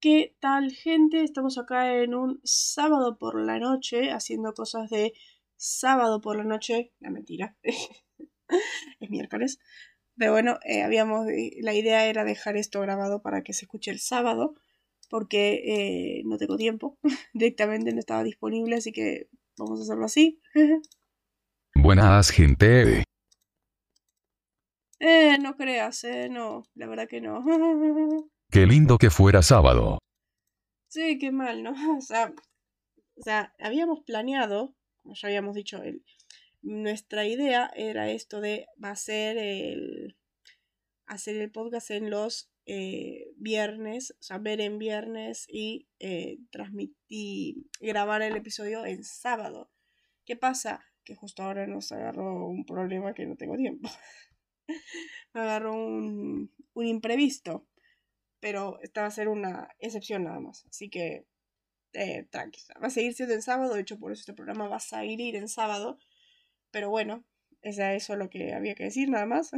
¿Qué tal gente? Estamos acá en un sábado por la noche haciendo cosas de sábado por la noche. La mentira. es miércoles. Pero bueno, eh, habíamos, la idea era dejar esto grabado para que se escuche el sábado, porque eh, no tengo tiempo, directamente no estaba disponible, así que vamos a hacerlo así. Buenas gente. Eh, no creas, eh, no, la verdad que no. Qué lindo que fuera sábado. Sí, qué mal, ¿no? O sea, habíamos planeado, como ya habíamos dicho, el, nuestra idea era esto de hacer el, hacer el podcast en los eh, viernes, o sea, ver en viernes y eh, transmitir, grabar el episodio en sábado. ¿Qué pasa? Que justo ahora nos agarró un problema que no tengo tiempo. Me agarró un, un imprevisto pero esta va a ser una excepción nada más. Así que, eh. Va a seguir siendo en sábado, de hecho por eso este programa va a salir en sábado. Pero bueno, es eso lo que había que decir nada más.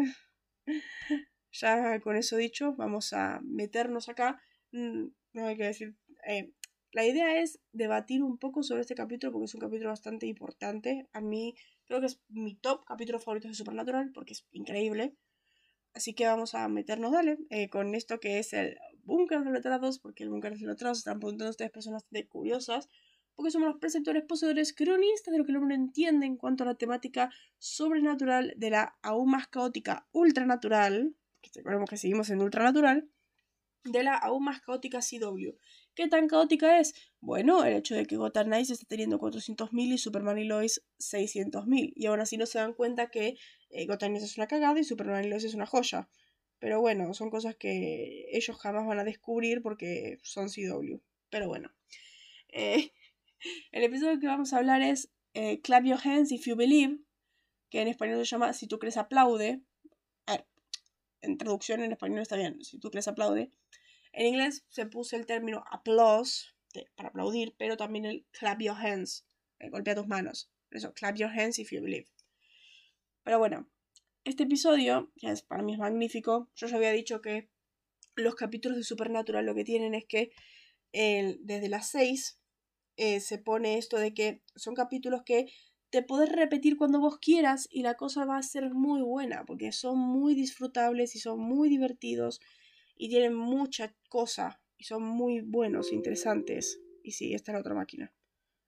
ya con eso dicho, vamos a meternos acá. Mm, no hay que decir... Eh, la idea es debatir un poco sobre este capítulo porque es un capítulo bastante importante. A mí creo que es mi top capítulo favorito de Supernatural porque es increíble. Así que vamos a meternos, dale, eh, con esto que es el búnker de letrados, porque el búnker de letrados están preguntando ustedes personas de curiosas, porque somos los preceptores, poseedores, cronistas de lo que el hombre entiende en cuanto a la temática sobrenatural de la aún más caótica ultranatural, que recordemos que seguimos en ultranatural, de la aún más caótica CW. ¿Qué tan caótica es? Bueno, el hecho de que Gotham Knights está teniendo 400.000 y Superman y Lois 600.000. Y aún así no se dan cuenta que eh, Gotham es una cagada y Superman es una joya. Pero bueno, son cosas que ellos jamás van a descubrir porque son CW. Pero bueno. Eh, el episodio que vamos a hablar es eh, Clap Your Hands If You Believe, que en español se llama Si tú crees aplaude. A ver, en traducción en español está bien, Si tú crees aplaude. En inglés se puso el término applause para aplaudir, pero también el clap your hands, golpea tus manos. Eso, clap your hands if you believe. Pero bueno, este episodio, que es, para mí es magnífico, yo ya había dicho que los capítulos de Supernatural lo que tienen es que desde las 6 eh, se pone esto de que son capítulos que te podés repetir cuando vos quieras y la cosa va a ser muy buena, porque son muy disfrutables y son muy divertidos y tienen mucha cosa y son muy buenos, interesantes. Y sí, esta es la otra máquina,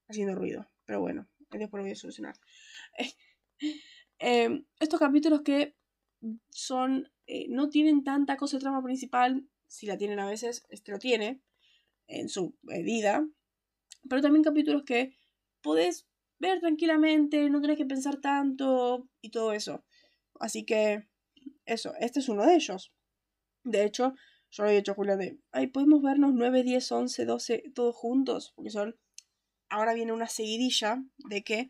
haciendo ruido. Pero bueno, después lo voy a solucionar. Em, estos capítulos que son, eh, no tienen tanta cosa de trama principal, si la tienen a veces, este lo tiene, en su medida. Pero también capítulos que podés ver tranquilamente, no tenés que pensar tanto y todo eso. Así que, eso, este es uno de ellos. De hecho, yo lo dicho a Julia de, ay, podemos vernos 9, 10, 11, 12, todos juntos, porque son, ahora viene una seguidilla de que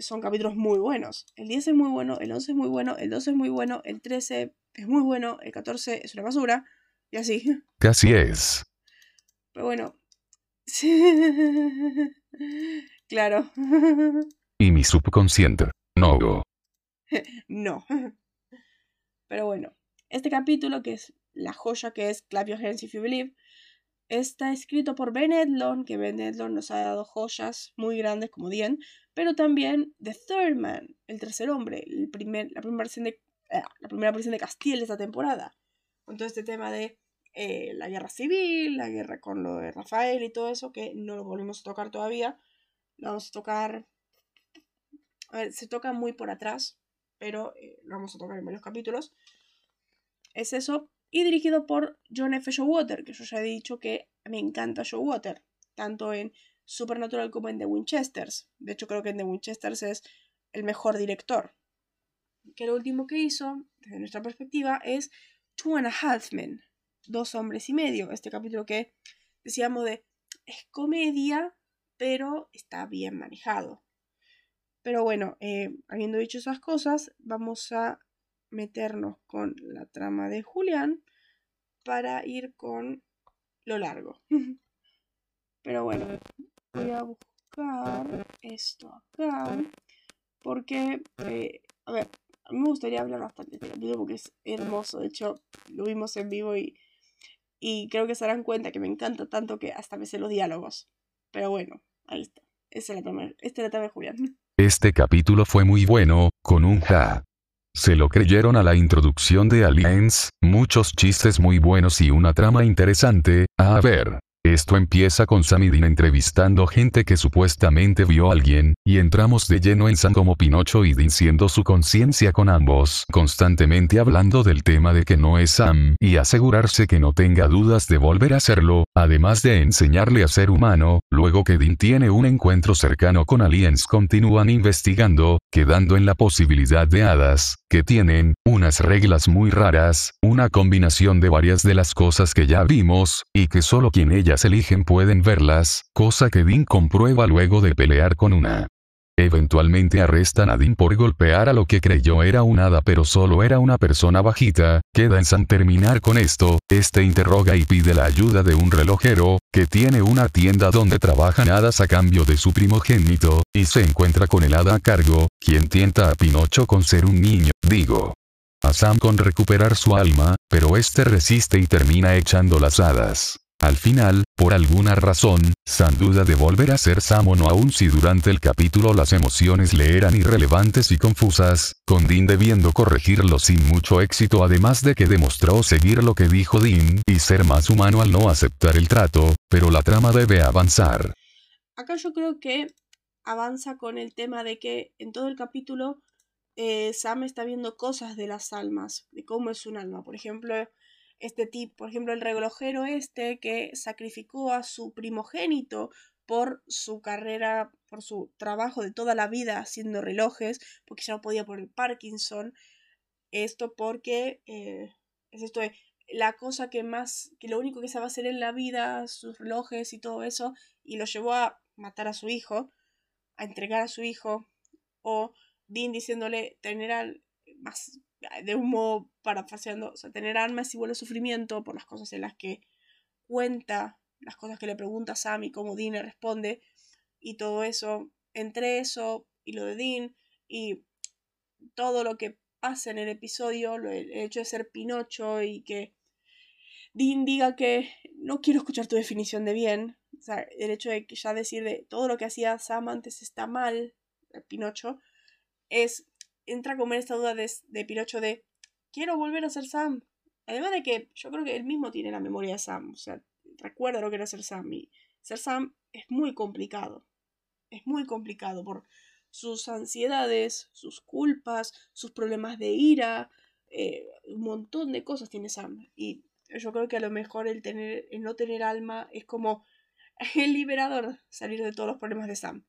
son capítulos muy buenos. El 10 es muy bueno, el 11 es muy bueno, el 12 es muy bueno, el 13 es muy bueno, el 14 es una basura, y así. Casi es. Pero bueno. claro. Y mi subconsciente. No. no. Pero bueno, este capítulo, que es la joya que es Clap Your Hands If You Believe, está escrito por Ben Edlon, que Ben Edlon nos ha dado joyas muy grandes como Dien, pero también The Third Man, el tercer hombre, la, primera versión de, eh, de Castiel de esta temporada. Con todo este tema de eh, la guerra civil, la guerra con lo de Rafael y todo eso, que no lo volvemos a tocar todavía. Lo vamos a tocar. A ver, se toca muy por atrás, pero eh, lo vamos a tocar en varios capítulos. Es eso, y dirigido por John F. Showalter, que yo ya he dicho que me encanta Showalter, tanto en Supernatural como en The Winchesters. De hecho, creo que en The Winchesters es el mejor director. Que lo último que hizo, desde nuestra perspectiva, es Two and a Half Men, Dos Hombres y Medio. Este capítulo que decíamos de es comedia, pero está bien manejado. Pero bueno, eh, habiendo dicho esas cosas, vamos a meternos con la trama de Julián para ir con lo largo. Pero bueno, voy a buscar esto acá porque, eh, a ver, a mí me gustaría hablar bastante de este capítulo porque es hermoso. De hecho, lo vimos en vivo y, Y creo que se darán cuenta que me encanta tanto que hasta me sé los diálogos. Pero bueno, ahí está. Esta es la la Julián. Este capítulo fue muy bueno, con un ja. Se lo creyeron a la introducción de Aliens, muchos chistes muy buenos y una trama interesante, a ver. Esto empieza con Sam y Dean entrevistando gente que supuestamente vio a alguien, y entramos de lleno en Sam como Pinocho y Dean siendo su conciencia con ambos, constantemente hablando del tema de que no es Sam, y asegurarse que no tenga dudas de volver a hacerlo, además de enseñarle a ser humano, luego que Dean tiene un encuentro cercano con aliens continúan investigando, quedando en la posibilidad de hadas, que tienen, unas reglas muy raras, una combinación de varias de las cosas que ya vimos, y que solo quien ella eligen pueden verlas, cosa que Dean comprueba luego de pelear con una. Eventualmente arrestan a Dean por golpear a lo que creyó era un hada pero solo era una persona bajita, queda en San terminar con esto, este interroga y pide la ayuda de un relojero, que tiene una tienda donde trabajan hadas a cambio de su primogénito, y se encuentra con el hada a cargo, quien tienta a Pinocho con ser un niño, digo. A Sam con recuperar su alma, pero este resiste y termina echando las hadas. Al final, por alguna razón, Sam duda de volver a ser Sam o no aun si durante el capítulo las emociones le eran irrelevantes y confusas, con Dean debiendo corregirlo sin mucho éxito además de que demostró seguir lo que dijo Dean y ser más humano al no aceptar el trato, pero la trama debe avanzar. Acá yo creo que avanza con el tema de que en todo el capítulo eh, Sam está viendo cosas de las almas, de cómo es un alma. Por ejemplo, este tipo, por ejemplo, el relojero este que sacrificó a su primogénito por su carrera, por su trabajo de toda la vida haciendo relojes, porque ya no podía por el Parkinson. Esto porque eh, es esto de la cosa que más, que lo único que se va a hacer en la vida, sus relojes y todo eso, y lo llevó a matar a su hijo, a entregar a su hijo, o Dean diciéndole tener al, más de un modo parafaseando, o sea, tener armas igual a sufrimiento por las cosas en las que cuenta, las cosas que le pregunta Sam y cómo Dean le responde, y todo eso, entre eso y lo de Dean, y todo lo que pasa en el episodio, el hecho de ser Pinocho y que Dean diga que no quiero escuchar tu definición de bien, o sea, el hecho de que ya decir de todo lo que hacía Sam antes está mal, Pinocho, es entra como en esta duda de, de Pinocho de quiero volver a ser Sam. Además de que yo creo que él mismo tiene la memoria de Sam. O sea, recuerda lo que era ser Sam. Y ser Sam es muy complicado. Es muy complicado por sus ansiedades, sus culpas, sus problemas de ira. Eh, un montón de cosas tiene Sam. Y yo creo que a lo mejor el, tener, el no tener alma es como el liberador salir de todos los problemas de Sam.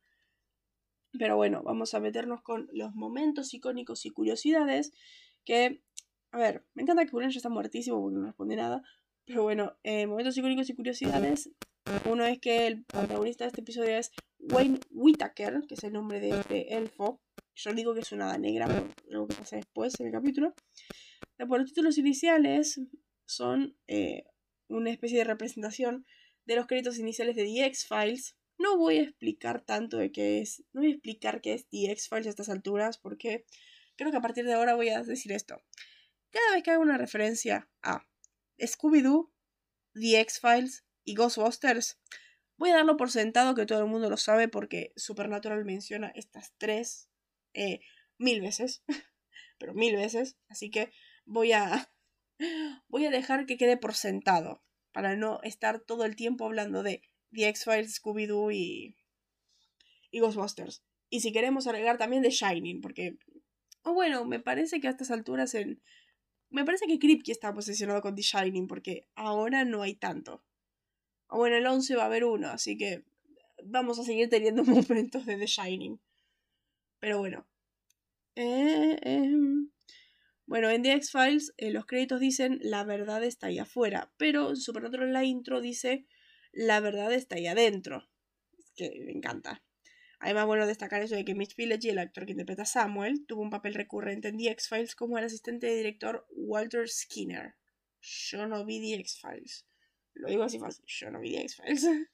Pero bueno, vamos a meternos con los momentos icónicos y curiosidades. Que, a ver, me encanta que Julián ya está muertísimo porque no responde nada. Pero bueno, eh, momentos icónicos y curiosidades. Uno es que el protagonista de este episodio es Wayne Whitaker, que es el nombre de este elfo. Yo digo que es una hada negra, pero luego que pasa después en el capítulo. Los títulos iniciales son eh, una especie de representación de los créditos iniciales de The X-Files, no voy a explicar tanto de qué es, no voy a explicar qué es The X-Files a estas alturas porque creo que a partir de ahora voy a decir esto. Cada vez que hago una referencia a Scooby-Doo, The X-Files y Ghostbusters, voy a darlo por sentado que todo el mundo lo sabe porque Supernatural menciona estas tres eh, mil veces, pero mil veces, así que voy a voy a dejar que quede por sentado para no estar todo el tiempo hablando de The X-Files, Scooby-Doo y, y Ghostbusters. Y si queremos agregar también The Shining, porque... O bueno, me parece que a estas alturas en... Me parece que Kripke está posicionado con The Shining, porque ahora no hay tanto. O bueno, el 11 va a haber uno, así que vamos a seguir teniendo momentos de The Shining. Pero bueno. Eh, em, bueno, en The X-Files eh, los créditos dicen la verdad está ahí afuera, pero en Supernatural la intro dice la verdad está ahí adentro. que me encanta. Además, bueno destacar eso de que Mitch Pileggi, el actor que interpreta Samuel, tuvo un papel recurrente en The X-Files como el asistente de director Walter Skinner. Yo no vi The X-Files. Lo digo así fácil, yo no vi The X-Files.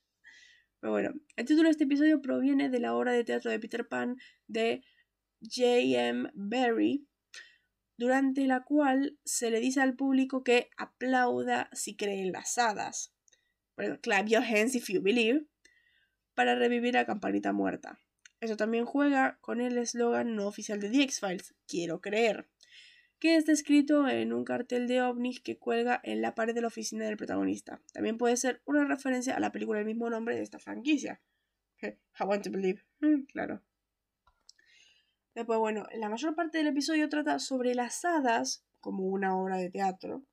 Pero bueno, el título de este episodio proviene de la obra de teatro de Peter Pan de J.M. Barrie, durante la cual se le dice al público que aplauda si cree en las hadas. Clap your hands if you believe, para revivir a Campanita muerta. Eso también juega con el eslogan no oficial de The X-Files, quiero creer, que está escrito en un cartel de ovnis que cuelga en la pared de la oficina del protagonista. También puede ser una referencia a la película del mismo nombre de esta franquicia. I want to believe. Mm, claro. Después, bueno, la mayor parte del episodio trata sobre las hadas, como una obra de teatro,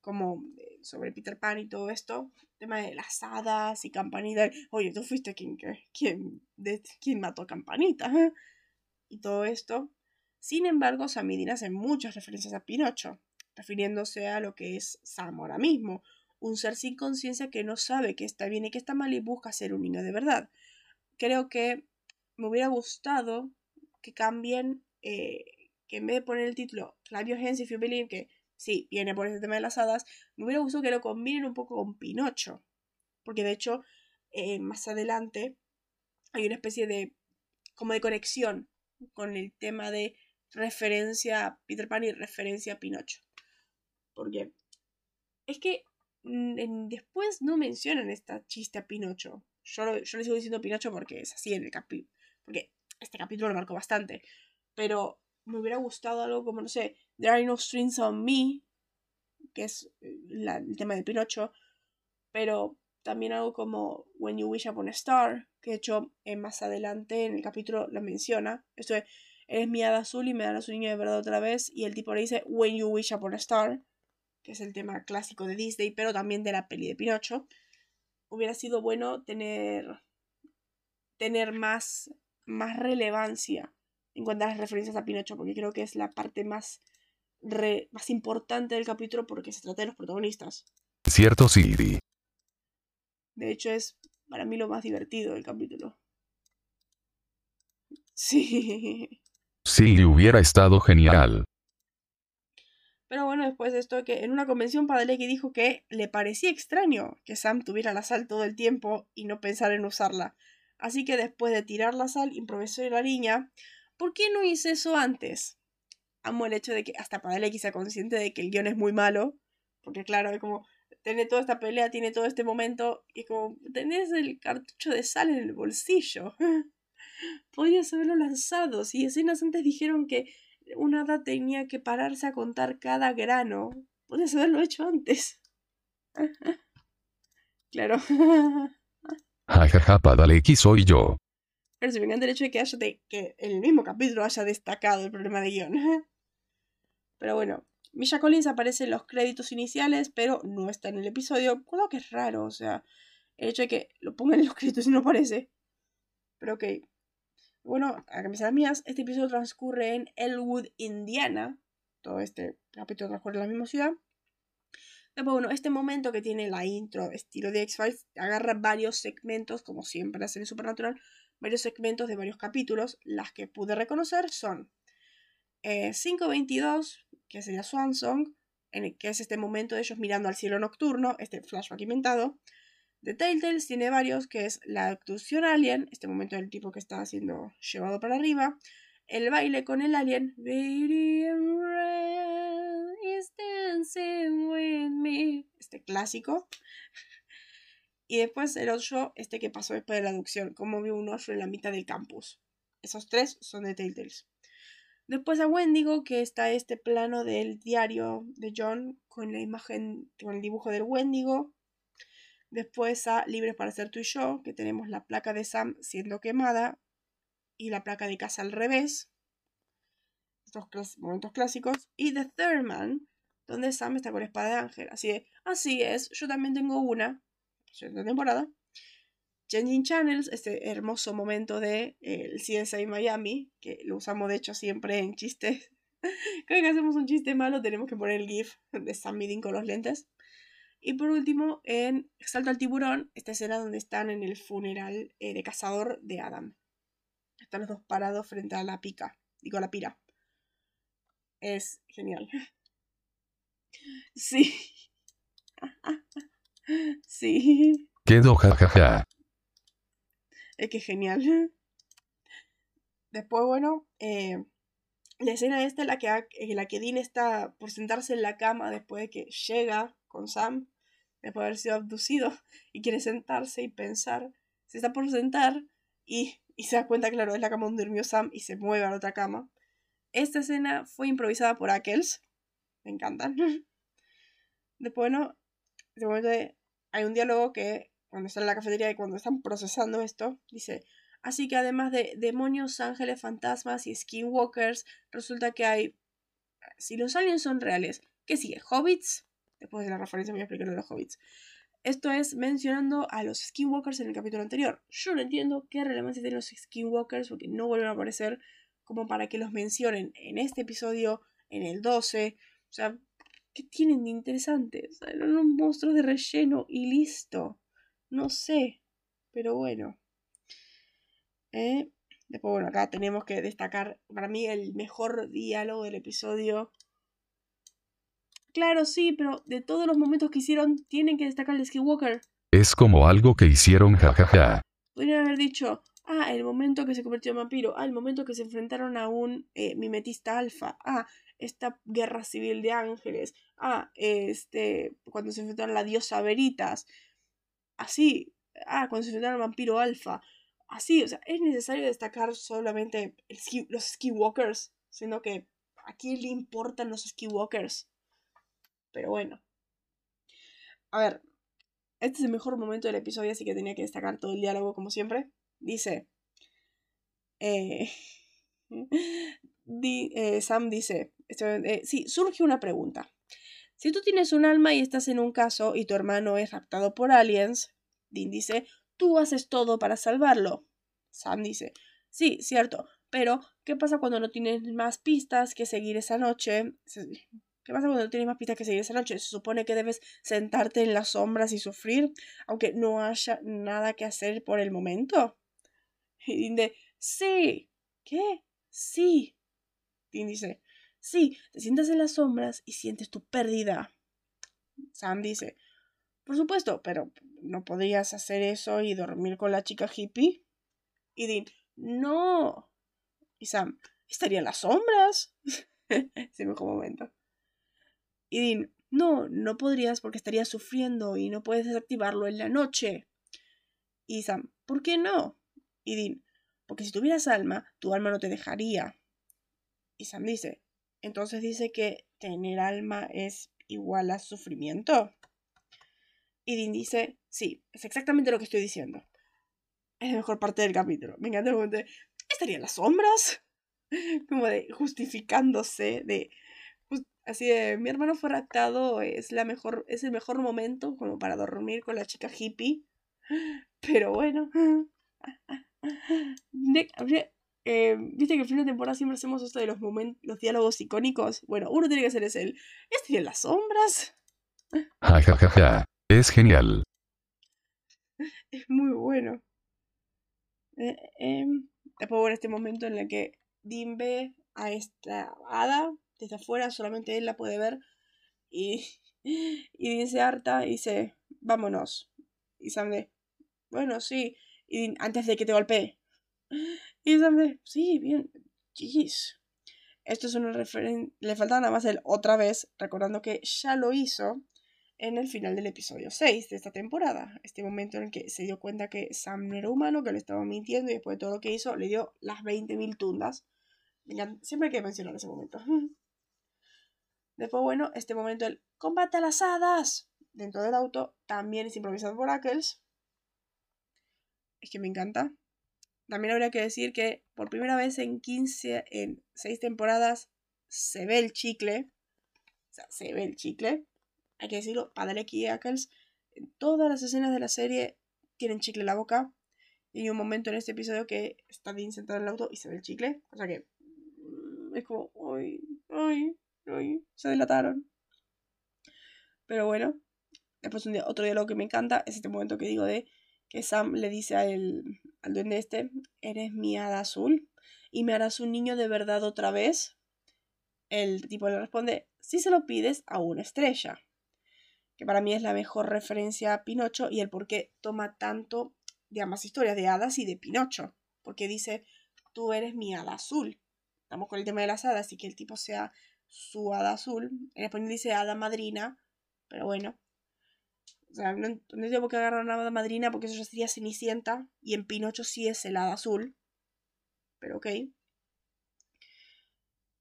como sobre Peter Pan y todo esto, tema de las hadas y Campanita. Oye, tú fuiste quien, quien, de, quien mató a Campanita. Y todo esto. Sin embargo, Samidin hace muchas referencias a Pinocho, refiriéndose a lo que es Sam ahora mismo, un ser sin conciencia que no sabe que está bien y que está mal y busca ser un niño de verdad. Creo que me hubiera gustado que cambien, eh, que en vez de poner el título Clap Your Hands If You Believe, que sí, viene por ese tema de las hadas, me hubiera gustado que lo combinen un poco con Pinocho. Porque de hecho, eh, más adelante hay una especie de, como de conexión con el tema de referencia a Peter Pan y referencia a Pinocho. Porque es que mm, después no mencionan esta chiste a Pinocho. Yo, yo le sigo diciendo Pinocho porque es así en el capítulo. Porque este capítulo lo marcó bastante. Pero me hubiera gustado algo como, no sé, There Are No Strings on Me, que es eh, el tema de Pinocho. Pero también algo como When You Wish Upon a Star, que de hecho eh, más adelante en el capítulo lo menciona. Esto es, eres mi hada azul y me darás un niño de verdad otra vez. Y el tipo le dice When You Wish Upon a Star, que es el tema clásico de Disney, pero también de la peli de Pinocho. Hubiera sido bueno tener, tener más más relevancia en cuanto a las referencias a Pinocho, porque creo que es la parte más, más importante del capítulo porque se trata de los protagonistas. Cierto, Siri. De hecho, es para mí lo más divertido del capítulo. Sí. Sí, hubiera estado genial. Pero bueno, después de esto, que en una convención Padalecki dijo que le parecía extraño que Sam tuviera la sal todo el tiempo y no pensar en usarla. Así que después de tirar la sal, improvisó la niña. ¿Por qué no hice eso antes? Amo el hecho de que hasta Padalecki sea consciente de que el guion es muy malo. Porque claro, es como, tiene toda esta pelea, tiene todo este momento. Y es como, tenés el cartucho de sal en el bolsillo. Podrías haberlo lanzado. Si escenas antes dijeron que una hada tenía que pararse a contar cada grano. Podrías haberlo hecho antes. claro. Jajaja, Padalecki soy yo. Pero se venía el hecho de que, haya de, que el mismo capítulo haya destacado el problema de guion. Pero bueno, Misha Collins aparece en los créditos iniciales, pero no está en el episodio. Cuidado que es raro, o sea, el hecho de que lo pongan en los créditos y no aparece. Pero ok. Bueno, a las mías, este episodio transcurre en Elwood, Indiana. Todo este capítulo transcurre en la misma ciudad. Después, bueno, este momento que tiene la intro estilo de X-Files agarra varios segmentos, como siempre hace en Supernatural, varios segmentos de varios capítulos. Las que pude reconocer son 5.22, eh, que sería Swan Song, en el que es este momento de ellos mirando al cielo nocturno, este flashback inventado. The Telltales tiene varios, que es la abducción alien, este momento del tipo que está siendo llevado para arriba. El baile con el alien. Este clásico. Y después el otro, este que pasó después de la aducción, como vio un oso en la mitad del campus. Esos tres son de Telltales. Después a Wendigo, que está este plano del diario de John con la imagen, con el dibujo del Wendigo. Después a Libres para ser tú y yo, que tenemos la placa de Sam siendo quemada y la placa de casa al revés. Estos momentos clásicos. Y The Third Man, donde Sam está con espada de ángel. Así de, así es, yo también tengo una, la temporada. Changing Channels, este hermoso momento de eh, el CSI Miami, que lo usamos de hecho siempre en chistes. Cada que hacemos un chiste malo tenemos que poner el GIF de Sam Meeting con los lentes. Y por último, en Salto al tiburón, esta escena donde están en el funeral eh, de cazador de Adam. Están los dos parados frente a la pica, digo a la pira. Es genial. Sí. Sí. Quedó jajaja. Es que genial. Después, bueno, eh, la escena esta en la que, en la que Dean está por sentarse en la cama después de que llega con Sam, después de haber sido abducido, y quiere sentarse y pensar, se está por sentar y, y se da cuenta, claro, es la cama donde durmió Sam y se mueve a la otra cama. Esta escena fue improvisada por Ackles, me encantan. Después, bueno, de momento hay un diálogo que cuando están en la cafetería y cuando están procesando esto, dice, así que además de demonios, ángeles, fantasmas y skinwalkers, resulta que hay, si los aliens son reales, ¿qué sigue? ¿Hobbits? Después de la referencia voy a explicar de los hobbits. Esto es mencionando a los skinwalkers en el capítulo anterior. Yo no entiendo qué relevancia tienen los skinwalkers porque no vuelven a aparecer como para que los mencionen en este episodio, en el 12. O sea, ¿qué tienen de interesante? O sea, eran unos monstruos de relleno y listo. No sé, pero bueno. ¿Eh? Después, bueno, acá tenemos que destacar para mí el mejor diálogo del episodio. Claro, sí, pero de todos los momentos que hicieron, tienen que destacar el Skywalker. Es como algo que hicieron, jajaja. Podrían haber dicho, ah, el momento que se convirtió en vampiro, ah, el momento que se enfrentaron a un eh, mimetista alfa, ah, esta guerra civil de ángeles, ah, este, cuando se enfrentaron a la diosa Veritas, así, ah, cuando se enfrentaron al vampiro alfa, así, o sea, es necesario destacar solamente los skiwalkers, sino que a quién le importan los skiwalkers. Pero bueno. A ver, este es el mejor momento del episodio, así que tenía que destacar todo el diálogo como siempre. Dice, eh, eh, Sam dice, eh, sí, surge una pregunta. Si tú tienes un alma y estás en un caso y tu hermano es raptado por aliens, Dean dice, tú haces todo para salvarlo. Sam dice, sí, cierto, pero ¿qué pasa cuando no tienes más pistas que seguir esa noche? ¿Qué pasa cuando no tienes más pistas que seguir esa noche? Se supone que debes sentarte en las sombras y sufrir, aunque no haya nada que hacer por el momento. Y Dean dice, sí, ¿qué? Sí. Dean dice, Sí, te sientas en las sombras y sientes tu pérdida. Sam dice, por supuesto, pero ¿no podrías hacer eso y dormir con la chica hippie? Y no. Y Sam, estaría en las sombras. Ese mejor momento. Y Dean, no, no podrías porque estarías sufriendo y no puedes desactivarlo en la noche. Y Sam, ¿por qué no? Y porque si tuvieras alma, tu alma no te dejaría. Y Sam dice, entonces dice que tener alma es igual a sufrimiento. Y Dean dice, sí, es exactamente lo que estoy diciendo. Es la mejor parte del capítulo. Me encanta el ¿estarían las sombras? Como de justificándose, de así de mi hermano fue raptado, es la mejor, es el mejor momento como para dormir con la chica hippie. Pero bueno. Eh, viste que al final de temporada siempre hacemos esto de los momentos, los diálogos icónicos. Bueno, uno tiene que ser ese el. ¿Este en las sombras? Ja, ja, ja, ja. Es genial. Es muy bueno. Eh, eh, después, bueno, este momento en el que Dean ve a esta hada desde afuera, solamente él la puede ver. Y, y dice harta y dice, vámonos. Y Sam de, bueno, sí. Y antes de que te golpee. Y Sam sí, bien, jeez. Esto es una referencia. Le falta nada más el otra vez, recordando que ya lo hizo en el final del episodio 6 de esta temporada. Este momento en el que se dio cuenta que Sam no era humano, que le estaba mintiendo y después de todo lo que hizo, le dio las 20.000 tundas. Siempre hay que mencionar ese momento. Después, bueno, este momento el combate a las hadas dentro del auto también es improvisado por Ackles. Es que me encanta. También habría que decir que por primera vez en 15, en 6 temporadas, se ve el chicle. O sea, se ve el chicle. Hay que decirlo, Padalecki y Ackles, en todas las escenas de la serie tienen chicle en la boca. Y hay un momento en este episodio que está Dean sentado en el auto y se ve el chicle. O sea que mm, es como, ay, ay, ay, se delataron. Pero bueno, después un día, otro diálogo que me encanta es este momento que digo de que Sam le dice al duende este, eres mi hada azul y me harás un niño de verdad otra vez. El tipo le responde, si se lo pides a una estrella, que para mí es la mejor referencia a Pinocho y el por qué toma tanto de ambas historias, de hadas y de Pinocho, porque dice, tú eres mi hada azul. estamos con el tema de las hadas y que el tipo sea su hada azul. En español dice hada madrina, pero bueno. O sea, no, no tengo que agarrar una hada madrina porque eso ya sería Cenicienta y en Pinocho sí es el hada azul. Pero ok.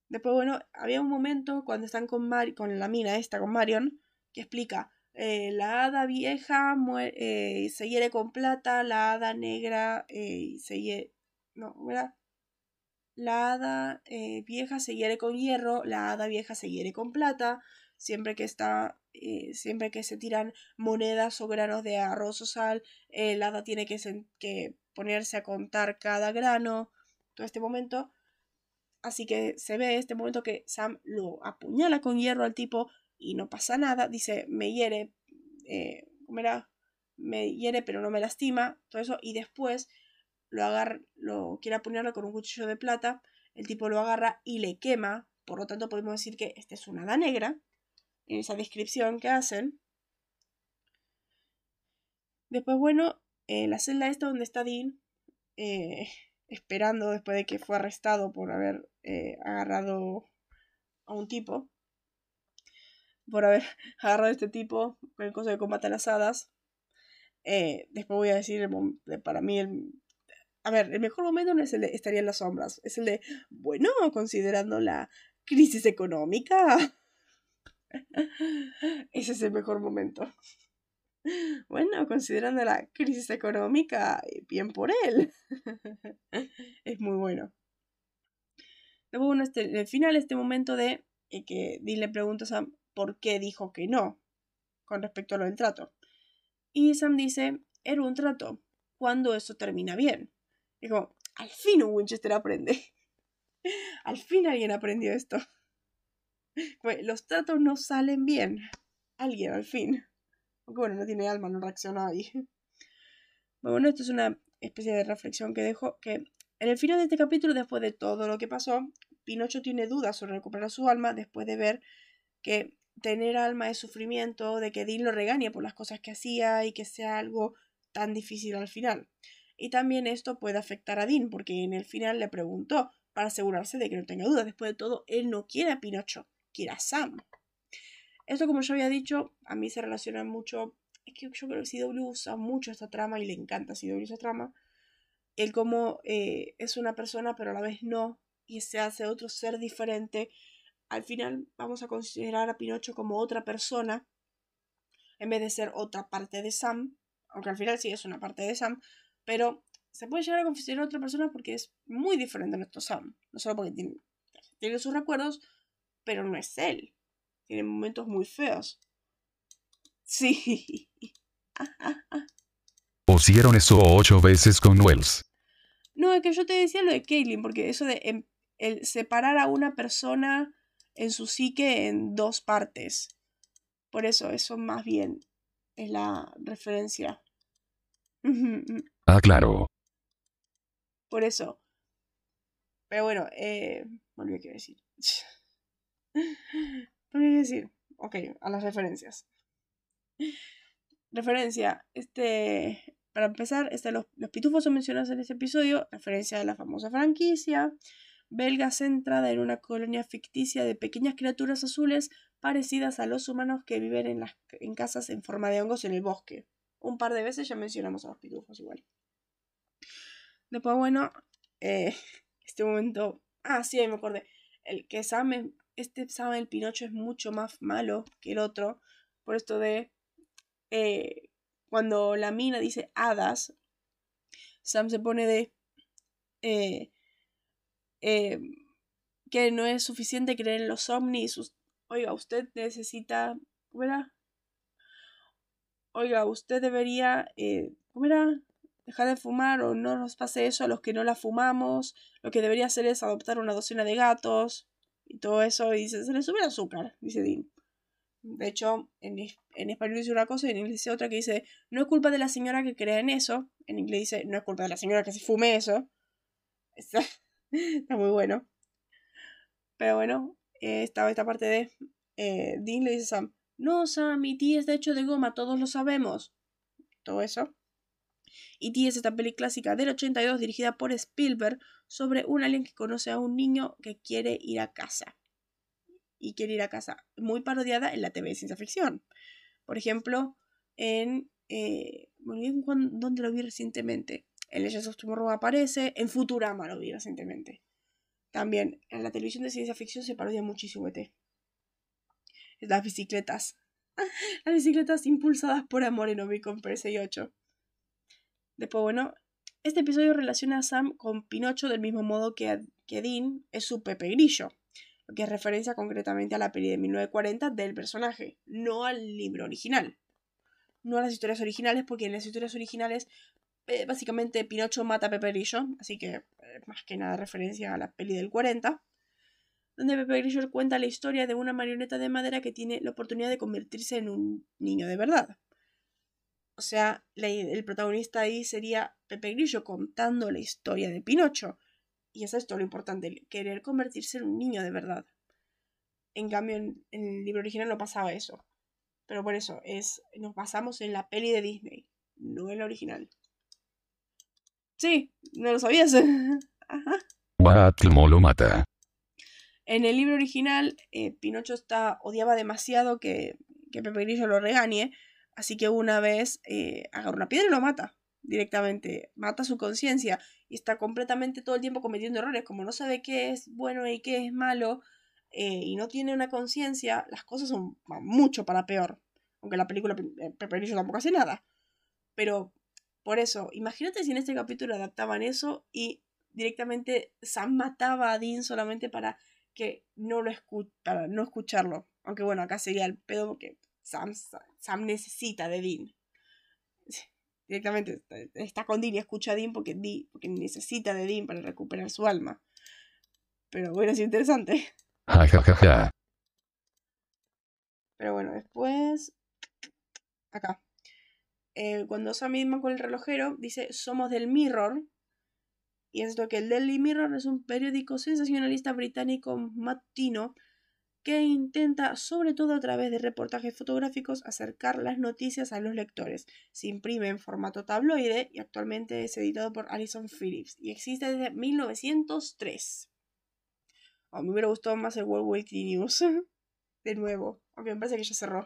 Después, bueno, había un momento cuando están con, con la mina esta, con Marion, que explica, eh, la hada vieja eh, se hiere con plata, la hada negra eh, se hiere... No, ¿verdad? La hada vieja se hiere con hierro, la hada vieja se hiere con plata, siempre que está, siempre que se tiran monedas o granos de arroz o sal, el hada tiene que, que ponerse a contar cada grano, todo este momento. Así que se ve este momento que Sam lo apuñala con hierro al tipo y no pasa nada. Dice, me hiere, eh. Me hiere pero no me lastima, todo eso. Y después lo agarra, lo quiere apuñalar con un cuchillo de plata. El tipo lo agarra y le quema. Por lo tanto, podemos decir que esta es una hada negra. En esa descripción que hacen. Después, bueno, en la celda esta donde está Dean, eh, esperando después de que fue arrestado por haber eh, agarrado a un tipo, por haber agarrado a este tipo con el coso de combate a las hadas. Eh, después voy a decir, para mí, el, a ver, el mejor momento no es el de estaría en las sombras, es el de, bueno, considerando la crisis económica. Ese es el mejor momento. Bueno, considerando la crisis económica, eh, bien por él. es muy bueno. Luego, bueno, este, el final, este momento de eh, que Dean le pregunta a Sam por qué dijo que no con respecto a lo del trato. Y Sam dice, era un trato, cuando eso termina bien. Digo, al fin un Winchester aprende. al fin alguien aprendió esto. los tratos no salen bien. Alguien al fin. Aunque bueno, no tiene alma, no reacciona ahí. Bueno, esto es una especie de reflexión que dejo que en el final de este capítulo, después de todo lo que pasó, Pinocho tiene dudas sobre recuperar su alma después de ver que tener alma es sufrimiento, de que Dean lo regañe por las cosas que hacía y que sea algo tan difícil al final. Y también esto puede afectar a Dean, porque en el final le preguntó para asegurarse de que no tenga dudas. Después de todo, él no quiere a Pinocho, quiere a Sam. Esto, como yo había dicho, a mí se relaciona mucho. Es que yo creo que CW usa mucho esta trama y le encanta CW esa trama. El cómo eh, es una persona, pero a la vez no, y se hace otro ser diferente. Al final vamos a considerar a Pinocho como otra persona, en vez de ser otra parte de Sam. Aunque al final sí es una parte de Sam, pero se puede llegar a considerar otra persona porque es muy diferente a nuestro Sam. No solo porque tiene, tiene sus recuerdos, pero no es él. Tiene momentos muy feos. Sí. Hicieron eso ocho veces con Wells. No, es que yo te decía lo de Caitlyn, porque eso de em, el separar a una persona en su psique en dos partes. Por eso, eso más bien es la referencia. ah, claro. Por eso. Pero bueno, eh, volví a decir. ¿Qué decir? Ok, a las referencias. Referencia, este, para empezar, este, los, los pitufos son mencionados en este episodio, referencia a la famosa franquicia belga centrada en una colonia ficticia de pequeñas criaturas azules parecidas a los humanos que viven en, las, en casas en forma de hongos en el bosque. Un par de veces ya mencionamos a los pitufos igual. Después, bueno, eh, este momento... Ah, sí, me acordé. El que Sam este sabe el Pinocho es mucho más malo que el otro. Por esto de eh, cuando la mina dice hadas, Sam se pone de eh, eh, que no es suficiente creer en los ovnis. Oiga, usted necesita. ¿Cómo era? Oiga, usted debería. ¿Cómo era? Dejar de fumar o no nos pase eso a los que no la fumamos. Lo que debería hacer es adoptar una docena de gatos y todo eso, y dice, se le sube el azúcar, dice Dean. De hecho, en, en, español dice una cosa y en inglés dice otra que dice, no es culpa de la señora que crea en eso. En inglés dice, no es culpa de la señora que se fume eso. Está, muy bueno. Pero bueno, eh, estaba esta parte de eh, Dean le dice a Sam, no, Sam, mi tía está hecho de goma, todos lo sabemos. Todo eso. E.T. es esta peli clásica del 82 dirigida por Spielberg sobre un alien que conoce a un niño que quiere ir a casa. Y quiere ir a casa. Muy parodiada en la TV de ciencia ficción. Por ejemplo, en... Eh, dónde lo vi recientemente. En Legends of Tomorrow aparece. En Futurama lo vi recientemente. También en la televisión de ciencia ficción se parodia muchísimo ET. Las bicicletas. Las bicicletas impulsadas por amor en Omicron Perse 8. Después, bueno, este episodio relaciona a Sam con Pinocho del mismo modo que, que Dean es su Pepe Grillo, lo que es referencia concretamente a la peli de 1940 del personaje, no al libro original. No a las historias originales, porque en las historias originales eh, básicamente Pinocho mata a Pepe Grillo, así que eh, más que nada referencia a la peli del 40, donde Pepe Grillo cuenta la historia de una marioneta de madera que tiene la oportunidad de convertirse en un niño de verdad. O sea, el protagonista ahí sería Pepe Grillo contando la historia de Pinocho. Y es todo lo importante, querer convertirse en un niño de verdad. En cambio, en, el libro original no pasaba eso. Pero por eso, es, nos basamos en la peli de Disney, no en la original. Sí, no lo sabías. Ajá. lo mata. En el libro original, eh, Pinocho está, odiaba demasiado que, que Pepe Grillo lo regañe, Así que una vez eh, agarra una piedra y lo mata directamente, mata su conciencia y está completamente todo el tiempo cometiendo errores, como no sabe qué es bueno y qué es malo eh, y no tiene una conciencia, las cosas son mucho para peor. Aunque la película eh, Pepe tampoco hace nada. Pero por eso, imagínate si en este capítulo adaptaban eso y directamente Sam mataba a Dean solamente para que no lo para no escucharlo. Aunque bueno, acá sería el pedo porque Sam, necesita de Dean. Directamente está con Dean y escucha a Dean porque, porque necesita de Dean para recuperar su alma. Pero bueno, es interesante. Pero bueno, después. Acá. Eh, cuando Sam misma con el relojero, dice: Somos del Mirror. Y es lo que el Daily Mirror es un periódico sensacionalista británico matutino que intenta, sobre todo a través de reportajes fotográficos, acercar las noticias a los lectores. Se imprime en formato tabloide y actualmente es editado por Alison Phillips y existe desde 1903. A mí me gustó más el World Weekly News. De nuevo, aunque me parece que ya cerró.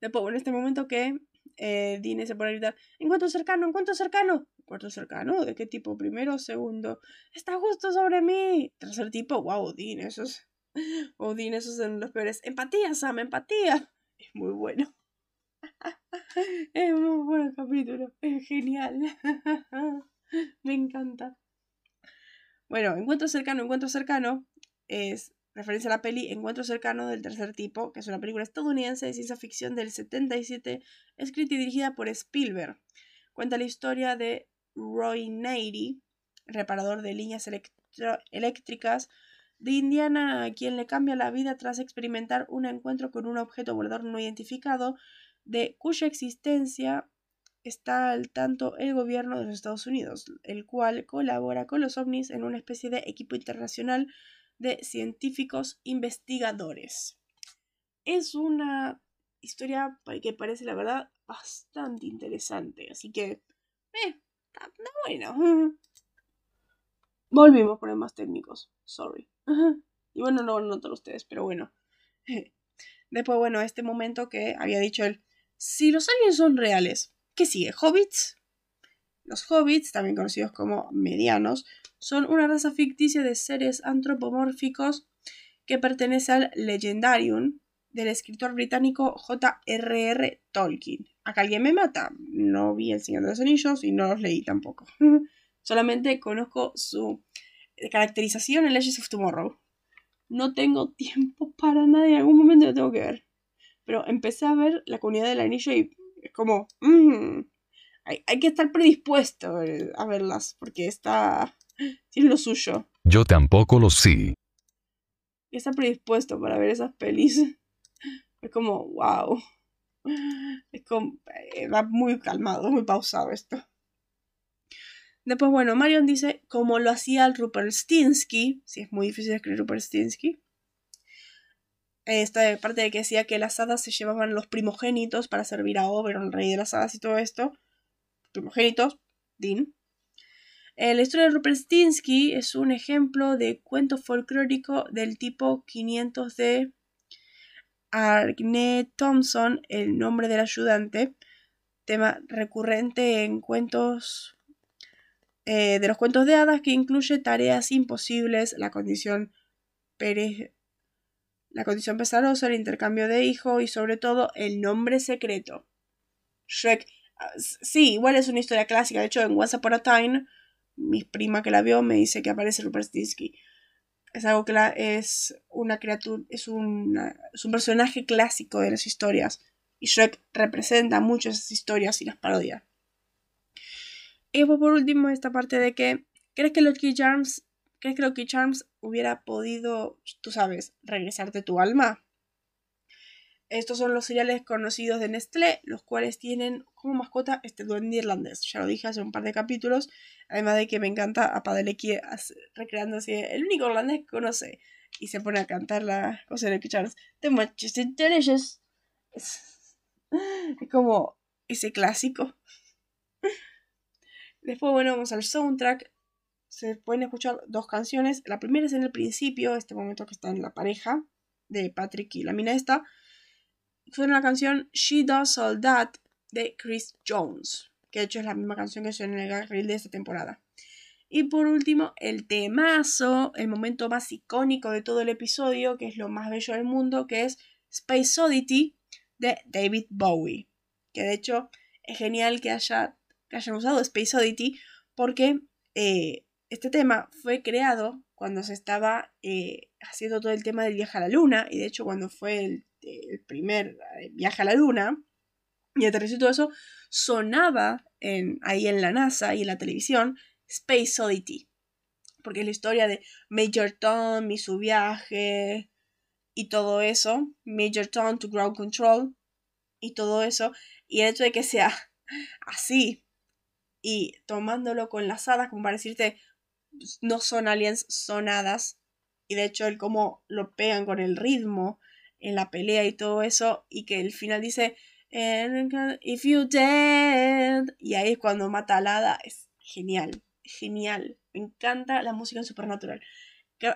Después, en este momento que eh, Dine se pone a gritar: ¡Encuentro cercano! ¡Encuentro cercano! ¿Encuentro cercano? ¿De qué tipo? ¿Primero o segundo? ¡Está justo sobre mí! Tercer tipo, wow, Dean, eso es Odin, esos son los peores. Empatía, Sam, empatía. Es muy bueno. Es muy bueno el capítulo. Es genial. Me encanta. Bueno, Encuentro cercano, Encuentro cercano es referencia a la peli Encuentro cercano del tercer tipo, que es una película estadounidense de ciencia ficción del 77, escrita y dirigida por Spielberg. Cuenta la historia de Roy Nady, reparador de líneas eléctricas de Indiana, a quien le cambia la vida tras experimentar un encuentro con un objeto volador no identificado, de cuya existencia está al tanto el gobierno de los Estados Unidos, el cual colabora con los ovnis en una especie de equipo internacional de científicos investigadores. Es una historia que parece, la verdad, bastante interesante, así que, eh, está bueno. Volvimos por más técnicos, sorry. Y bueno, no lo notan ustedes, pero bueno. Después, bueno, este momento que había dicho él, si los aliens son reales, ¿qué sigue? ¿Hobbits? Los hobbits, también conocidos como medianos, son una raza ficticia de seres antropomórficos que pertenece al Legendarium del escritor británico J.R.R. Tolkien. ¿Acá alguien me mata? No vi El Señor de los Anillos y no los leí tampoco. Solamente conozco su caracterización en Legends of Tomorrow. No tengo tiempo para nada, en algún momento lo tengo que ver. Pero empecé a ver la comunidad del anillo y es como, mm, hay, que estar predispuesto a verlas, porque está, tiene lo suyo. Yo tampoco lo sé. Está predispuesto para ver esas pelis. Es como, wow. Es como, eh, va muy calmado, muy pausado esto. Después, bueno, Marion dice, como lo hacía el Rupert Stinsky, si es muy difícil escribir Rupert Stinsky, esta parte de que decía que las hadas se llevaban los primogénitos para servir a Oberon, rey de las hadas y todo esto, primogénitos, Dean. Eh, la historia de Rupert Stinsky es un ejemplo de cuento folclórico del tipo 500 de Arne Thompson, el nombre del ayudante, tema recurrente en cuentos eh, de los cuentos de hadas que incluye tareas imposibles, la condición la condición pesarosa, el intercambio de hijo y sobre todo el nombre secreto. Shrek, ah, sí, igual es una historia clásica, de hecho en Once Upon a Time, mi prima que la vio me dice que aparece Rupert Stinsky. Es algo que es una criatura, es, es un personaje clásico de las historias. Y Shrek representa mucho esas historias y las parodia. Y por último, esta parte de que, ¿crees que Lucky Charms, ¿crees que hubiera podido, tú sabes, regresarte tu alma? Estos son los cereales conocidos de Nestlé, los cuales tienen como mascota este duende irlandés. Ya lo dije hace un par de capítulos. Además de que me encanta a Padalecki recreándose el único irlandés que conoce. Y se pone a cantar la cosa de Lucky Charms. The much delicious. Es, es como ese clásico. Después, bueno, vamos al soundtrack. Se pueden escuchar dos canciones. La primera es en el principio, este momento que está en la pareja de Patrick y la mina esta. Suena la canción She Does All That de Chris Jones, que de hecho es la misma canción que suena en el gag de esta temporada. Y por último, el temazo, el momento más icónico de todo el episodio, que es lo más bello del mundo, que es Space Oddity de David Bowie. Que de hecho es genial que haya que hayan usado Space Oddity porque eh, este tema fue creado cuando se estaba eh, haciendo todo el tema del viaje a la luna y de hecho cuando fue el, primer eh, viaje a la luna y aterrizó todo eso sonaba ahí en la NASA y en la televisión Space Oddity porque es la historia de Major Tom y su viaje y todo eso Major Tom to Ground Control y todo eso y el hecho de que sea así y tomándolo con las hadas, como para decirte, pues, no son aliens, son hadas. Y de hecho, el cómo lo pegan con el ritmo en la pelea y todo eso, y que el final dice, If you dead, y ahí es cuando mata a la hada, es genial, genial. Me encanta la música en Supernatural.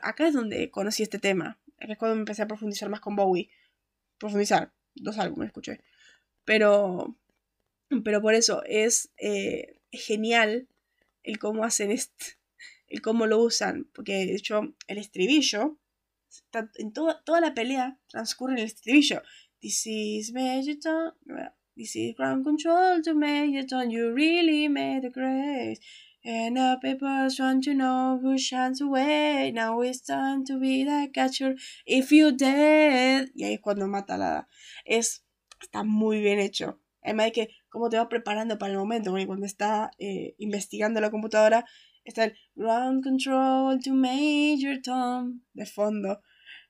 Acá es donde conocí este tema. Acá es cuando empecé a profundizar más con Bowie. Profundizar, dos álbumes escuché. Pero, pero por eso es eh, genial el cómo hacen esto, el cómo lo usan, porque de hecho el estribillo, en toda, toda la pelea transcurre en el estribillo. This is Tom, this is ground control to Tom, you really made a grace. And the papers want to know who shines away. Now it's time to be the catcher. If you dead. Y ahí es cuando mata la. Es. Está muy bien hecho. Además de que cómo te vas preparando para el momento, porque cuando está eh, investigando la computadora, está el ground control to Major Tom de fondo.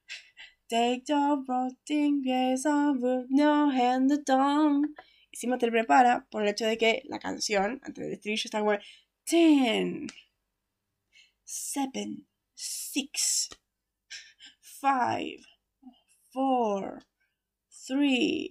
Take the rotting place over no hand the Tom. Encima te prepara por el hecho de que la canción, antes del estribillo, está como 10, 7, 6, 5, 4, 3,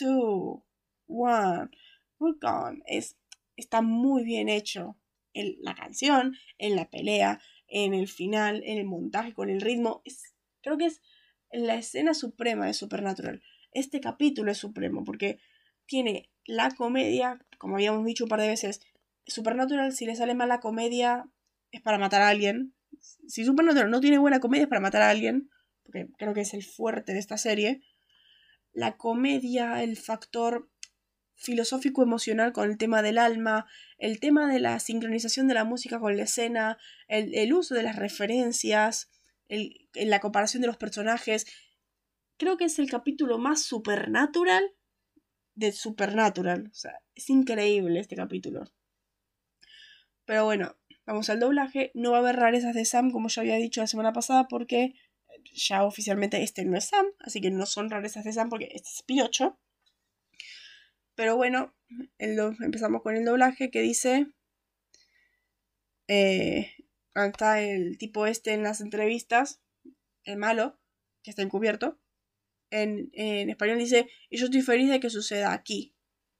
2, One, We're Gone. Es, está muy bien hecho en la canción, en la pelea, en el final, en el montaje, con el ritmo. Es, creo que es la escena suprema de Supernatural. Este capítulo es supremo porque tiene la comedia, como habíamos dicho un par de veces, Supernatural, si le sale mal la comedia, es para matar a alguien. Si Supernatural no tiene buena comedia, es para matar a alguien, porque creo que es el fuerte de esta serie. La comedia, el factor filosófico emocional con el tema del alma, el tema de la sincronización de la música con la escena, el, uso de las referencias, el, la comparación de los personajes. Creo que es el capítulo más supernatural de Supernatural. O sea, es increíble este capítulo. Pero bueno, vamos al doblaje. No va a haber rarezas de Sam, como ya había dicho la semana pasada, porque ya oficialmente este no es Sam, así que no son rarezas de Sam porque este es Pinocho. Pero bueno, empezamos con el doblaje que dice... Eh, está el tipo este en las entrevistas, el malo, que está encubierto. En, en español dice, y yo estoy feliz de que suceda aquí.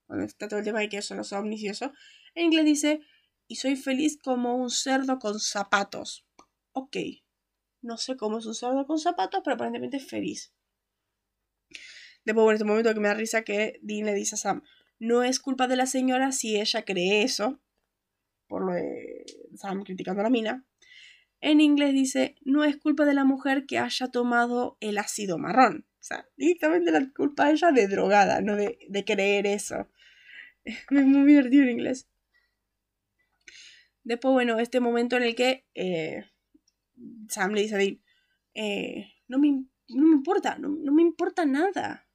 cuando está todo el tema de que son los ovnis y en inglés dice, y soy feliz como un cerdo con zapatos. Ok, no sé cómo es un cerdo con zapatos, pero aparentemente es feliz. Después, en este momento que me da risa que Dean le dice a Sam, no es culpa de la señora si ella cree eso, por lo de Sam criticando a la mina. En inglés dice, no es culpa de la mujer que haya tomado el ácido marrón. O sea, directamente la culpa de ella de drogada, no de, de creer eso. Es muy divertido en inglés. Después, bueno, este momento en el que eh, Sam le dice a Dean, eh, no, me, no, me, importa, no, no, me importa nada.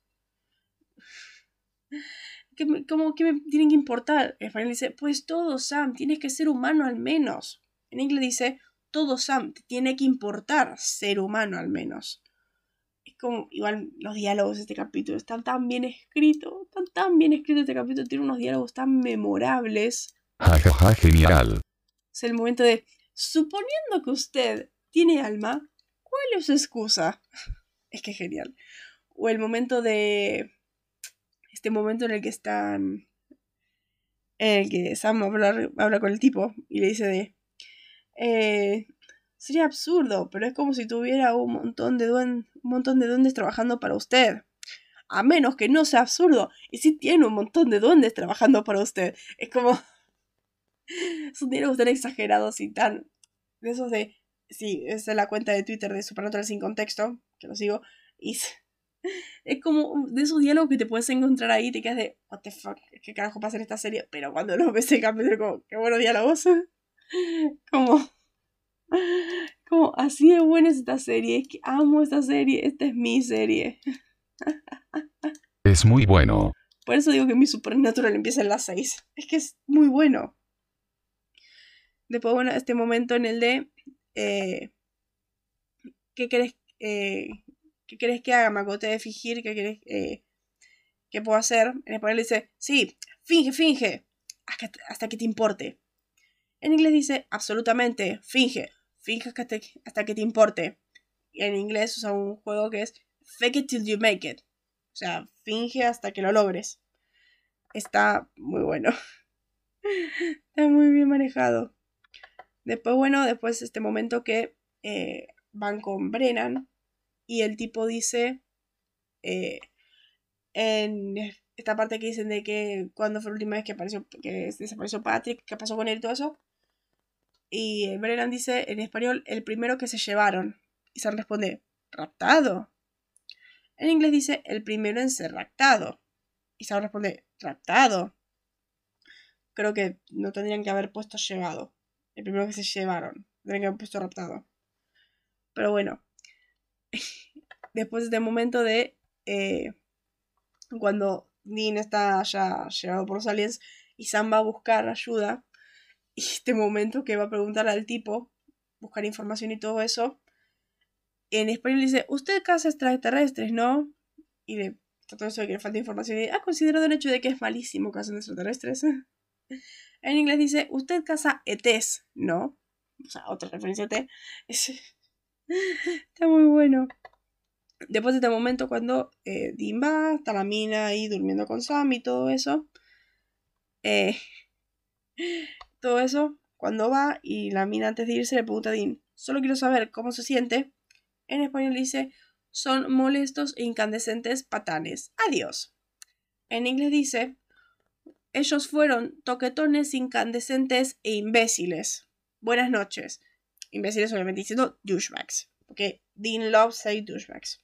¿Qué, ¿Cómo que me tienen que importar? En español dice, pues todo, Sam, tienes que ser humano al menos. En inglés dice, todo, Sam, te tiene que importar ser humano al menos. Es como, igual los diálogos de este capítulo están tan bien escritos, están tan bien escritos este capítulo, tiene unos diálogos tan memorables. Jajaja, genial. Es el momento de, suponiendo que usted tiene alma, ¿cuál es su excusa? Es que genial. O el momento de... Este momento en el que están... En el que Sam habla, habla con el tipo y le dice de... Eh, sería absurdo, pero es como si tuviera un montón de, duen, un montón de duendes trabajando para usted. A menos que no sea absurdo. Y si tiene un montón de duendes trabajando para usted. Es como... Son diálogos tan exagerados y tan... De esos de... Sí, esa es la cuenta de Twitter de Supernatural sin contexto, que lo sigo. Y es como de esos diálogos que te puedes encontrar ahí y te quedas de, what the fuck, ¿qué carajo pasa en esta serie? Pero cuando lo ves en capítulo, como, qué buenos diálogos. como, como, así de buena es esta serie. Es que amo esta serie, esta es mi serie. Es muy bueno. Por eso digo que mi Supernatural empieza en las 6. Es que es muy bueno. Después, bueno, este momento en el de eh, ¿qué querés, eh, ¿qué querés que haga? Me agoté de fingir, ¿qué querés eh, que puedo hacer? En español dice, sí, finge, finge, hasta, hasta, que te importe. En inglés dice, absolutamente, finge, finge hasta, hasta que te importe. Y en inglés usa un juego que es fake it till you make it. O sea, finge hasta que lo logres. Está muy bueno. Está muy bien manejado. Después, bueno, después este momento que eh, van con Brennan y el tipo dice, eh, en esta parte que dicen de que cuando fue la última vez que apareció, que desapareció Patrick, qué pasó con él y todo eso. Y Brennan dice en español, el primero que se llevaron. Y Sam responde, raptado. En inglés dice, el primero en ser raptado. Y Sam responde, raptado. Creo que no tendrían que haber puesto llevado. El primero que se llevaron. Tendrían que haber puesto raptado. Pero bueno. Después de este momento de. Eh, cuando Dean está ya llevado por los aliens y Sam va a buscar ayuda. Y este momento que va a preguntar al tipo, buscar información y todo eso. En español dice: Usted caza extraterrestres, ¿no? Y le todo eso de que le falta información. Y ha considerado el hecho de que es malísimo cazar extraterrestres. En inglés dice, usted caza ETs, ¿no? O sea, otra referencia a ET. Está muy bueno. Después de este momento cuando eh, Dean va, está la mina ahí durmiendo con Sam y todo eso. Eh, todo eso, cuando va y la mina antes de irse le pregunta a Dean, solo quiero saber cómo se siente. En español dice, son molestos e incandescentes patanes. Adiós. En inglés dice, ellos fueron toquetones incandescentes e imbéciles. Buenas noches. Imbéciles obviamente diciendo douchebags. Porque Dean loves say douchebags.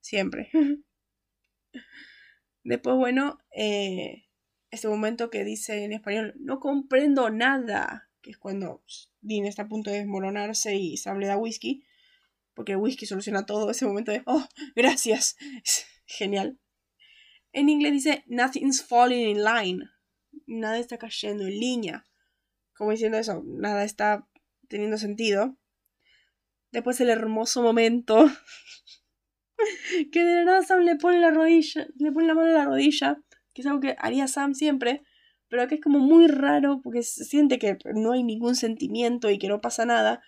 Siempre. Después, bueno, eh, este momento que dice en español, no comprendo nada, que es cuando Dean está a punto de desmoronarse y Sam le da whisky, porque whisky soluciona todo, ese momento de, oh, gracias, es genial. En inglés dice, nothing's falling in line. Nada está cayendo en línea. Como diciendo eso, nada está teniendo sentido. Después el hermoso momento que de la nada Sam le pone la rodilla, le pone la mano en la rodilla, que es algo que haría Sam siempre, pero que es como muy raro porque se siente que no hay ningún sentimiento y que no pasa nada.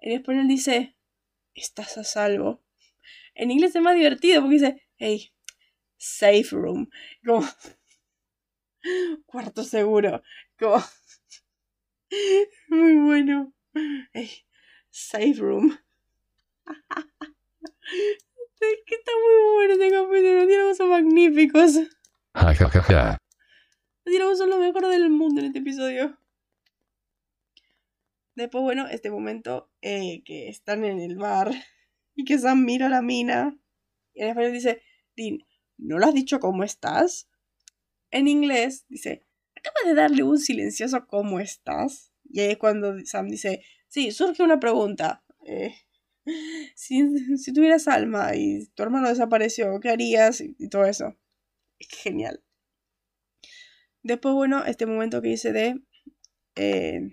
En español dice, estás a salvo. En inglés es más divertido porque dice, hey, safe room. Como, cuarto seguro. Como... Muy bueno. Safe room. que está muy bueno este capítulo. Los diálogos son magníficos. Los diálogos son lo mejor del mundo en este episodio. Después, bueno, este momento eh, que están en el bar y que Sam mira a la mina. Y en español dice, Dean, ¿no lo has dicho cómo estás? En inglés dice, acabas de darle un silencioso ¿cómo estás? Y ahí es cuando Sam dice, sí, surge una pregunta. Eh, si, si, tuvieras alma y tu hermano desapareció, ¿qué harías? Y, todo eso. Es genial. Después, bueno, este momento que dice de... Eh,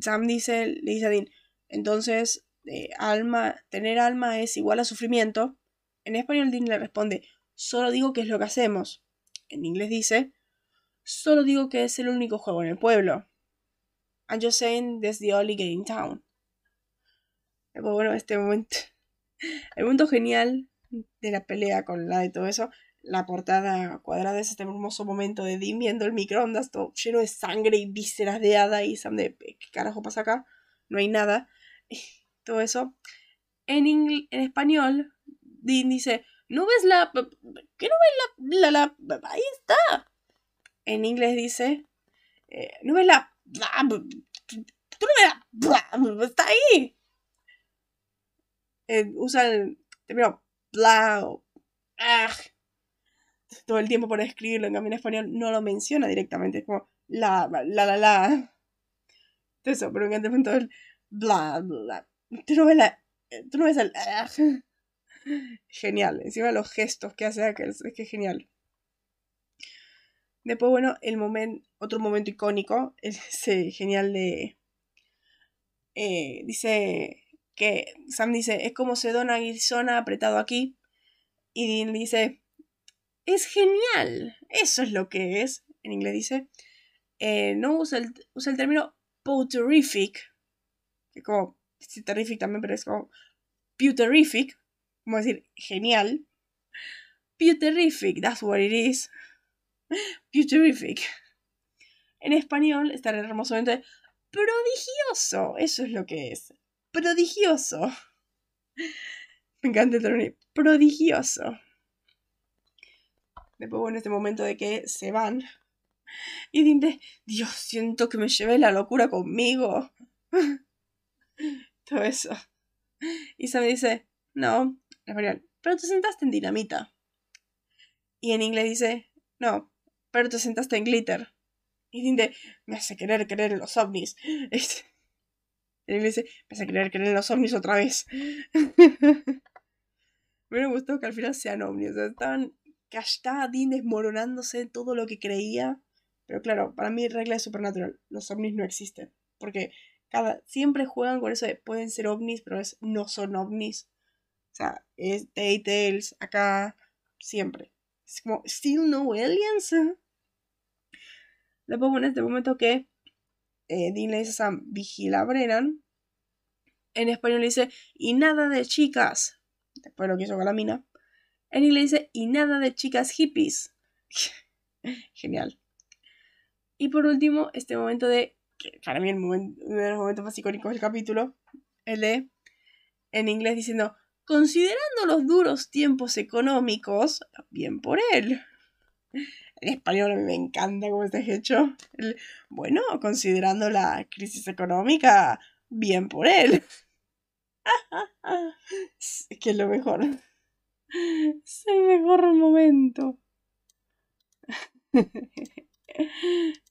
Sam dice, le dice a Dean, entonces, eh, alma, tener alma es igual a sufrimiento. En español Dean le responde, solo digo que es lo que hacemos. En inglés dice, solo digo que es el único juego en el pueblo. I'm just saying that's the only game in town. bueno, este momento, el momento genial de la pelea con la de todo eso, la portada cuadrada es este hermoso momento de Dean viendo el microondas todo lleno de sangre y vísceras de hada y Sam de ¿qué carajo pasa acá? No hay nada. Todo eso. En, en español, Dean dice, ¿no ves la... ¿Qué no ves la... la, la ahí está. En inglés dice, eh, ¿no ves la... ¿Tú no ves la... Está ahí. Eh, usa el término bla ah, todo el tiempo para escribirlo, en cambio en español no lo menciona directamente, es como la, la, la, la. Eso, pero en momento el bla, bla. Tú no ves la. Tú no ves el. Ah. Genial. Encima los gestos que hace aquel, es que genial. Después, bueno, el momento, otro momento icónico, ese genial de. Eh, dice que Sam dice, es como Sedona Arizona apretado aquí. Y dice, es genial. Eso es lo que es. En inglés dice. Eh, no usa el, usa el término puterific. Que como. Sí, terrific también, pero es como. Puterific. Como decir, genial. Puterific, that's what it is. Puterific. En español está hermosamente prodigioso. Eso es lo que es. Prodigioso. Me encanta el término. Prodigioso. Después, bueno, este momento de que se van. Y dice, Dios, siento que me llevé la locura conmigo. Todo eso. Y se me dice, no, pero te sentaste en dinamita. Y en inglés dice, no, pero te sentaste en glitter. Y dice, me hace querer creer en los ovnis. En inglés dice, me hace querer creer en los ovnis otra vez. me gustó que al final sean ovnis. O sea, estaban estaba Dean desmoronándose todo lo que creía. Pero claro, para mí regla es supernatural. Los ovnis no existen. Porque cada, siempre juegan con eso de pueden ser ovnis, pero es, no son ovnis. O sea, es Tales, acá, siempre. Es como, still no aliens. Le pongo en este momento que eh, Dean le dice a Sam, vigila a Brennan. En español dice, y nada de chicas. Después lo que hizo con la mina. En inglés dice, y nada de chicas hippies. Genial. Y por último, este momento de, que para mí el momento, uno de los momentos más icónicos del capítulo, el de, en inglés diciendo, considerando los duros tiempos económicos, bien por él. En español me encanta cómo está hecho. bueno, considerando la crisis económica, bien por él. es que es lo mejor. Es el mejor momento.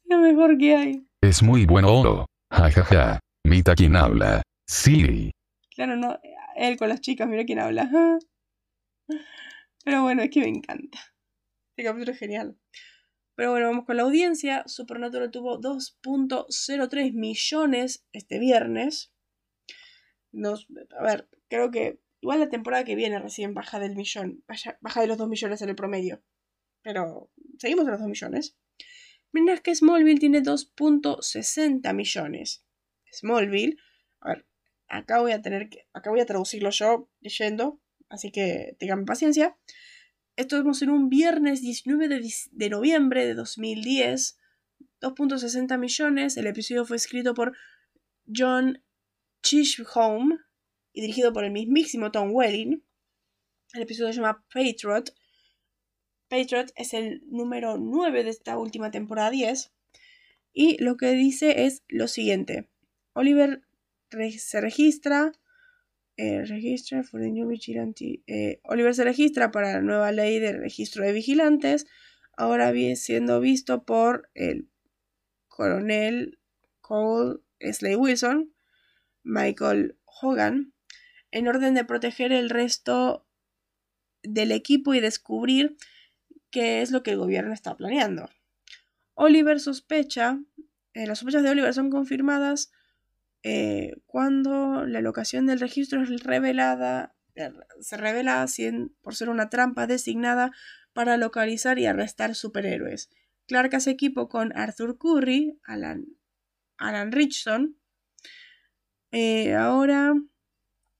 Lo mejor que hay. Es muy bueno. Ja, ja, ja. Mita quien habla. Sí. Claro, no. Él con las chicas, mira quién habla. Pero bueno, es que me encanta. Este capítulo es genial. Pero bueno, vamos con la audiencia. Supernatural tuvo 2.03 millones este viernes. Nos, a ver, creo que Igual la temporada que viene recién baja del millón, baja de los 2 millones en el promedio. Pero seguimos en los 2 millones. Mientras que Smallville tiene 2.60 millones. Smallville, a ver, acá voy a tener que, acá voy a traducirlo yo leyendo, así que tengan paciencia. Estamos en un viernes 19 de, de noviembre de 2010. 2.60 millones. El episodio fue escrito por John Chisholm y dirigido por el mismísimo Tom Welling. El episodio se llama Patriot. Patriot es el número 9 de esta última temporada 10. Y lo que dice es lo siguiente. Oliver se registra. Eh, for the new vigilante. Oliver se registra para la nueva ley de registro de vigilantes. Ahora siendo visto por el coronel Cole Slade Wilson, Michael Hogan, en orden de proteger el resto del equipo y descubrir qué es lo que el gobierno está planeando. Oliver sospecha, eh, las sospechas de Oliver son confirmadas eh, cuando la locación del registro es revelada, eh, se revela por ser una trampa designada para localizar y arrestar superhéroes. Clark hace equipo con Arthur Curry, Alan, Alan Richson, eh, ahora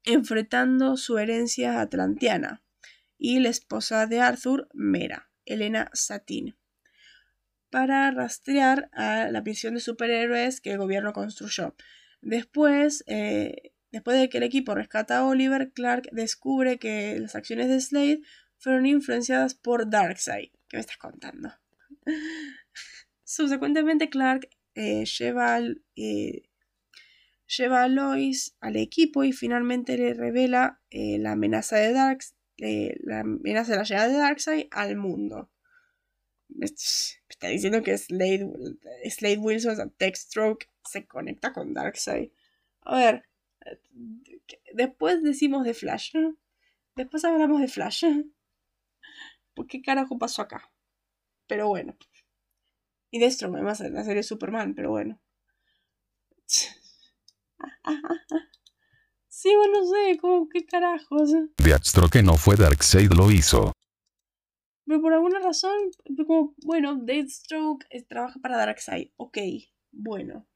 enfrentando su herencia atlantiana, y la esposa de Arthur, Mera, Elena Satin, para rastrear a la prisión de superhéroes que el gobierno construyó. Después, eh, después de que el equipo rescata a Oliver, Clark descubre que las acciones de Slade fueron influenciadas por Darkseid. ¿Qué me estás contando? Subsecuentemente, Clark eh, lleva, eh, lleva, a Lois al equipo y finalmente le revela la amenaza de Darks, la amenaza de la llegada de Darkseid al mundo. Está diciendo que Slade, Slade Wilson, Stroke se conecta con Darkseid. A ver, después decimos de Flash. Después hablamos de Flash. ¿Por qué carajo pasó acá? Pero bueno. Y Destro, además, en la serie Superman, pero bueno. Sí, bueno, no sé, como qué carajos. Deathstroke no fue Darkseid, lo hizo. Pero por alguna razón, como, bueno, Deathstroke trabaja para Darkseid. Ok, bueno.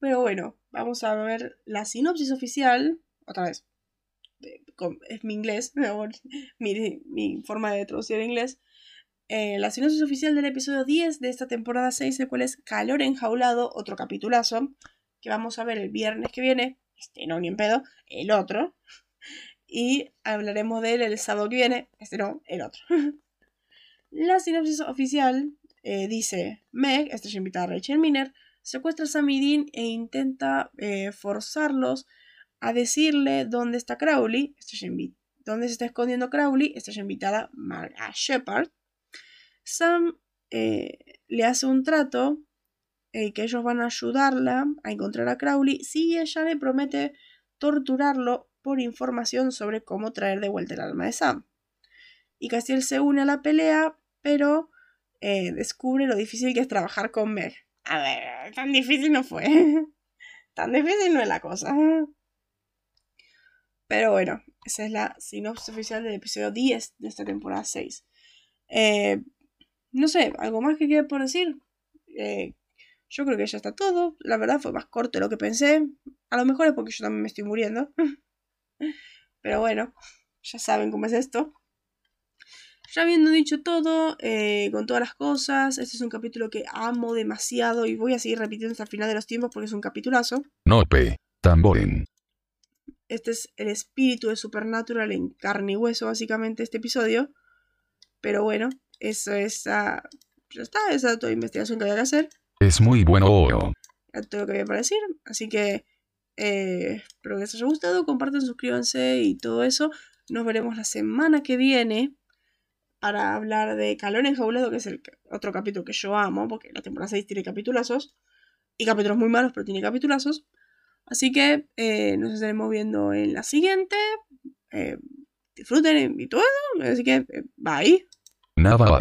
Pero bueno, vamos a ver la sinopsis oficial. Otra vez. Es mi inglés, mi, mi forma de traducir en inglés. Eh, la sinopsis oficial del episodio 10 de esta temporada 6, el cual es Calor enjaulado, otro capitulazo, que vamos a ver el viernes que viene, este no, ni en pedo, el otro, y hablaremos de él el sábado que viene, este no, el otro. la sinopsis oficial eh, dice, Meg, estrella invitada Rachel Miner, secuestra a Sammy e intenta eh, forzarlos a decirle dónde está Crowley, dónde se está escondiendo Crowley, estrella invitada a Shepard, Sam eh, le hace un trato que ellos van a ayudarla a encontrar a Crowley si ella le promete torturarlo por información sobre cómo traer de vuelta el alma de Sam. Y Castiel se une a la pelea, pero eh, descubre lo difícil que es trabajar con Meg. A ver, tan difícil no fue. tan difícil no es la cosa. Pero bueno, esa es la sinopsis oficial del episodio 10 de esta temporada 6. Eh, no sé, algo más que quede por decir. Eh, yo creo que ya está todo. La verdad fue más corto de lo que pensé. A lo mejor es porque yo también me estoy muriendo. Pero bueno, ya saben cómo es esto. Ya habiendo dicho todo, eh, con todas las cosas, este es un capítulo que amo demasiado y voy a seguir repitiendo hasta el final de los tiempos porque es un capitulazo. Nope, tamborín. Este es el espíritu de Supernatural en carne y hueso, básicamente, este episodio. Pero bueno, eso es. ya está, esa es toda investigación que había que hacer. Es muy bueno. todo lo que había para decir. Así que. Eh, espero que les haya gustado. Compartan, suscríbanse y todo eso. Nos veremos la semana que viene para hablar de Calor Enjaulado, que es el otro capítulo que yo amo, porque la temporada 6 tiene capitulazos. Y capítulos muy malos, pero tiene capitulazos. Así que eh, nos estaremos viendo en la siguiente. Eh, disfruten y todo. Así que, bye. Navajo.